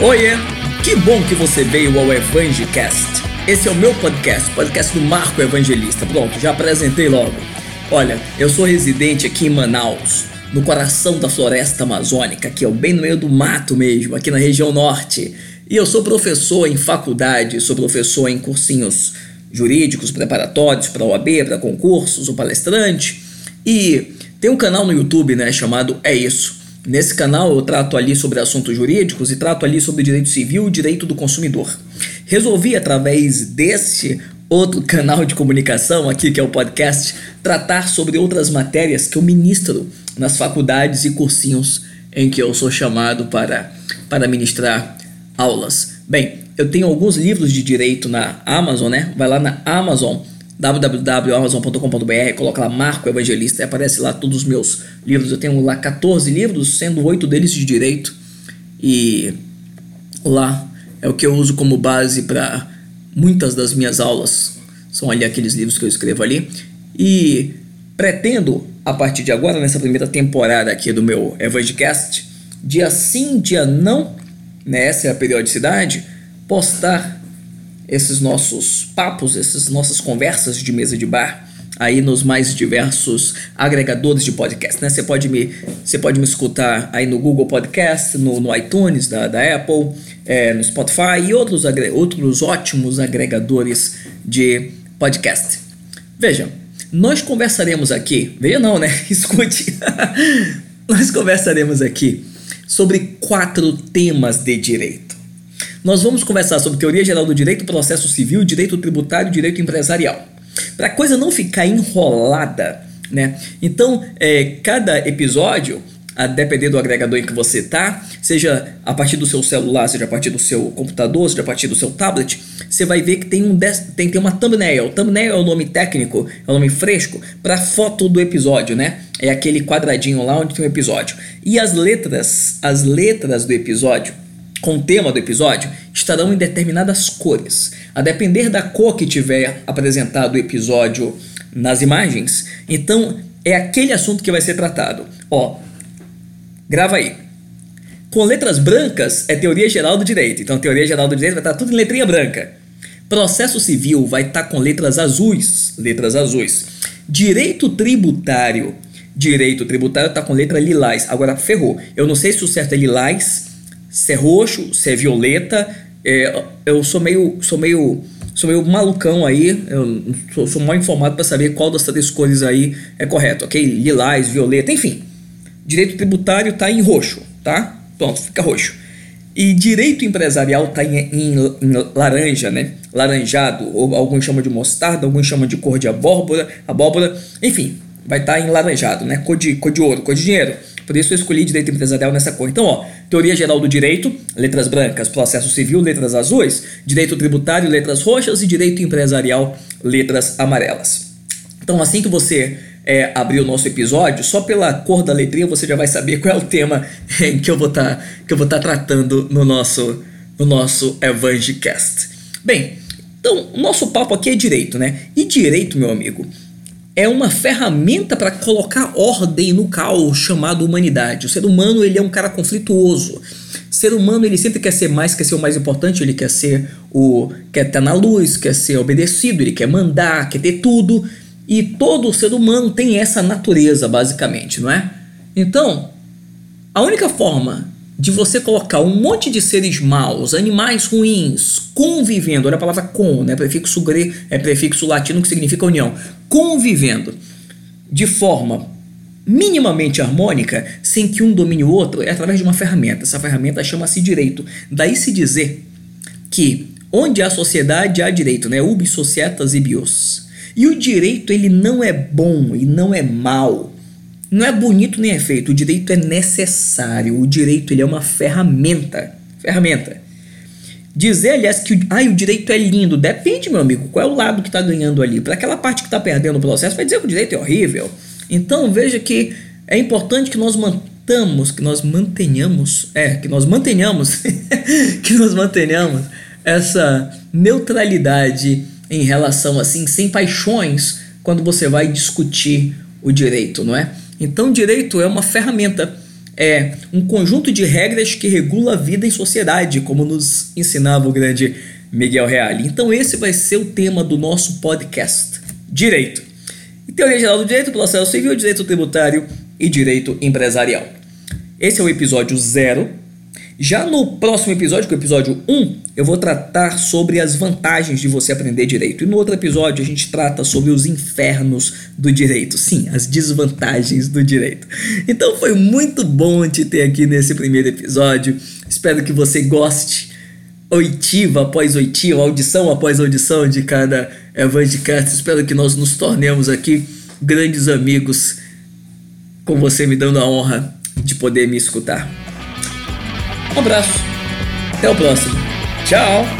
Oiê! Que bom que você veio ao Evangelcast. Esse é o meu podcast, podcast do Marco Evangelista. Pronto, já apresentei logo. Olha, eu sou residente aqui em Manaus, no coração da floresta amazônica, que é bem no meio do mato mesmo, aqui na região norte. E eu sou professor em faculdade, sou professor em cursinhos jurídicos preparatórios para OAB, para concursos, sou palestrante. E tem um canal no YouTube, né, chamado É Isso. Nesse canal eu trato ali sobre assuntos jurídicos e trato ali sobre direito civil e direito do consumidor. Resolvi, através desse outro canal de comunicação aqui, que é o podcast, tratar sobre outras matérias que eu ministro nas faculdades e cursinhos em que eu sou chamado para, para ministrar aulas. Bem, eu tenho alguns livros de direito na Amazon, né? Vai lá na Amazon www.amazon.com.br, coloca lá Marco Evangelista e aparece lá todos os meus livros. Eu tenho lá 14 livros, sendo oito deles de direito. E lá é o que eu uso como base para muitas das minhas aulas. São ali aqueles livros que eu escrevo ali. E pretendo, a partir de agora, nessa primeira temporada aqui do meu Evangelcast, dia sim, dia não, né, essa é a periodicidade, postar esses nossos papos, essas nossas conversas de mesa de bar aí nos mais diversos agregadores de podcast, né? Você pode me, você pode me escutar aí no Google Podcast, no, no iTunes da, da Apple, é, no Spotify e outros, outros ótimos agregadores de podcast. Veja, nós conversaremos aqui, veja não, né? Escute. nós conversaremos aqui sobre quatro temas de direito. Nós vamos conversar sobre teoria geral do direito, processo civil, direito tributário direito empresarial. Para a coisa não ficar enrolada, né? Então, é, cada episódio a depender do agregador em que você tá, seja a partir do seu celular, seja a partir do seu computador, seja a partir do seu tablet, você vai ver que tem, um tem, tem uma thumbnail. Thumbnail é o nome técnico, é o nome fresco para foto do episódio, né? É aquele quadradinho lá onde tem o episódio. E as letras, as letras do episódio com o tema do episódio estarão em determinadas cores. A depender da cor que tiver apresentado o episódio nas imagens, então é aquele assunto que vai ser tratado. Ó, grava aí. Com letras brancas é teoria geral do direito. Então, teoria geral do direito vai estar tudo em letrinha branca. Processo civil vai estar com letras azuis, letras azuis. Direito tributário, direito tributário está com letra lilás. Agora ferrou. Eu não sei se o certo é lilás se é roxo, se é violeta. É, eu sou meio, sou meio, sou meio malucão aí. Eu sou, sou mal informado para saber qual das três cores aí é correto, ok? Lilás, violeta, enfim. Direito tributário está em roxo, tá? Pronto, fica roxo. E direito empresarial está em, em, em, laranja, né? Laranjado, ou alguns chamam de mostarda, alguns chamam de cor de abóbora, abóbora, enfim, vai estar tá em laranjado, né? Cor de, cor de ouro, cor de dinheiro. Por isso eu escolhi direito empresarial nessa cor. Então, ó, teoria geral do direito, letras brancas, processo civil, letras azuis, direito tributário, letras roxas e direito empresarial, letras amarelas. Então, assim que você é, abrir o nosso episódio, só pela cor da letrinha você já vai saber qual é o tema que eu vou tá, estar tá tratando no nosso no nosso Evangelcast. Bem, então o nosso papo aqui é direito, né? E direito, meu amigo, é uma ferramenta para colocar ordem no caos chamado humanidade. O ser humano ele é um cara conflituoso. O ser humano ele sempre quer ser mais, quer ser o mais importante, ele quer ser o quer estar na luz, quer ser obedecido, ele quer mandar, quer ter tudo. E todo ser humano tem essa natureza, basicamente, não é? Então, a única forma de você colocar um monte de seres maus, animais ruins, convivendo, olha a palavra com, né? Prefixo grego, é prefixo latino que significa união, convivendo de forma minimamente harmônica, sem que um domine o outro, é através de uma ferramenta. Essa ferramenta chama-se direito. Daí se dizer que onde há sociedade há direito, né? Ubi societas e bios. E o direito ele não é bom e não é mal não é bonito nem é feito. O direito é necessário. O direito ele é uma ferramenta. Ferramenta. Dizer, aliás, que ai, o direito é lindo. Depende, meu amigo. Qual é o lado que está ganhando ali? Para aquela parte que está perdendo o processo, vai dizer que o direito é horrível. Então veja que é importante que nós mantamos, que nós mantenhamos, é, que nós mantenhamos, que nós mantenhamos essa neutralidade em relação assim, sem paixões, quando você vai discutir o direito, não é? Então, direito é uma ferramenta é um conjunto de regras que regula a vida em sociedade, como nos ensinava o grande Miguel Reale. Então esse vai ser o tema do nosso podcast: Direito. E teoria geral do direito, processo civil, direito tributário e direito empresarial. Esse é o episódio zero já no próximo episódio, que é o episódio 1, eu vou tratar sobre as vantagens de você aprender direito. E no outro episódio a gente trata sobre os infernos do direito. Sim, as desvantagens do direito. Então foi muito bom te ter aqui nesse primeiro episódio. Espero que você goste. Oitiva após oitiva, audição após audição de cada Evangicast. Espero que nós nos tornemos aqui grandes amigos, com você me dando a honra de poder me escutar. Um abraço. Até o próximo. Tchau.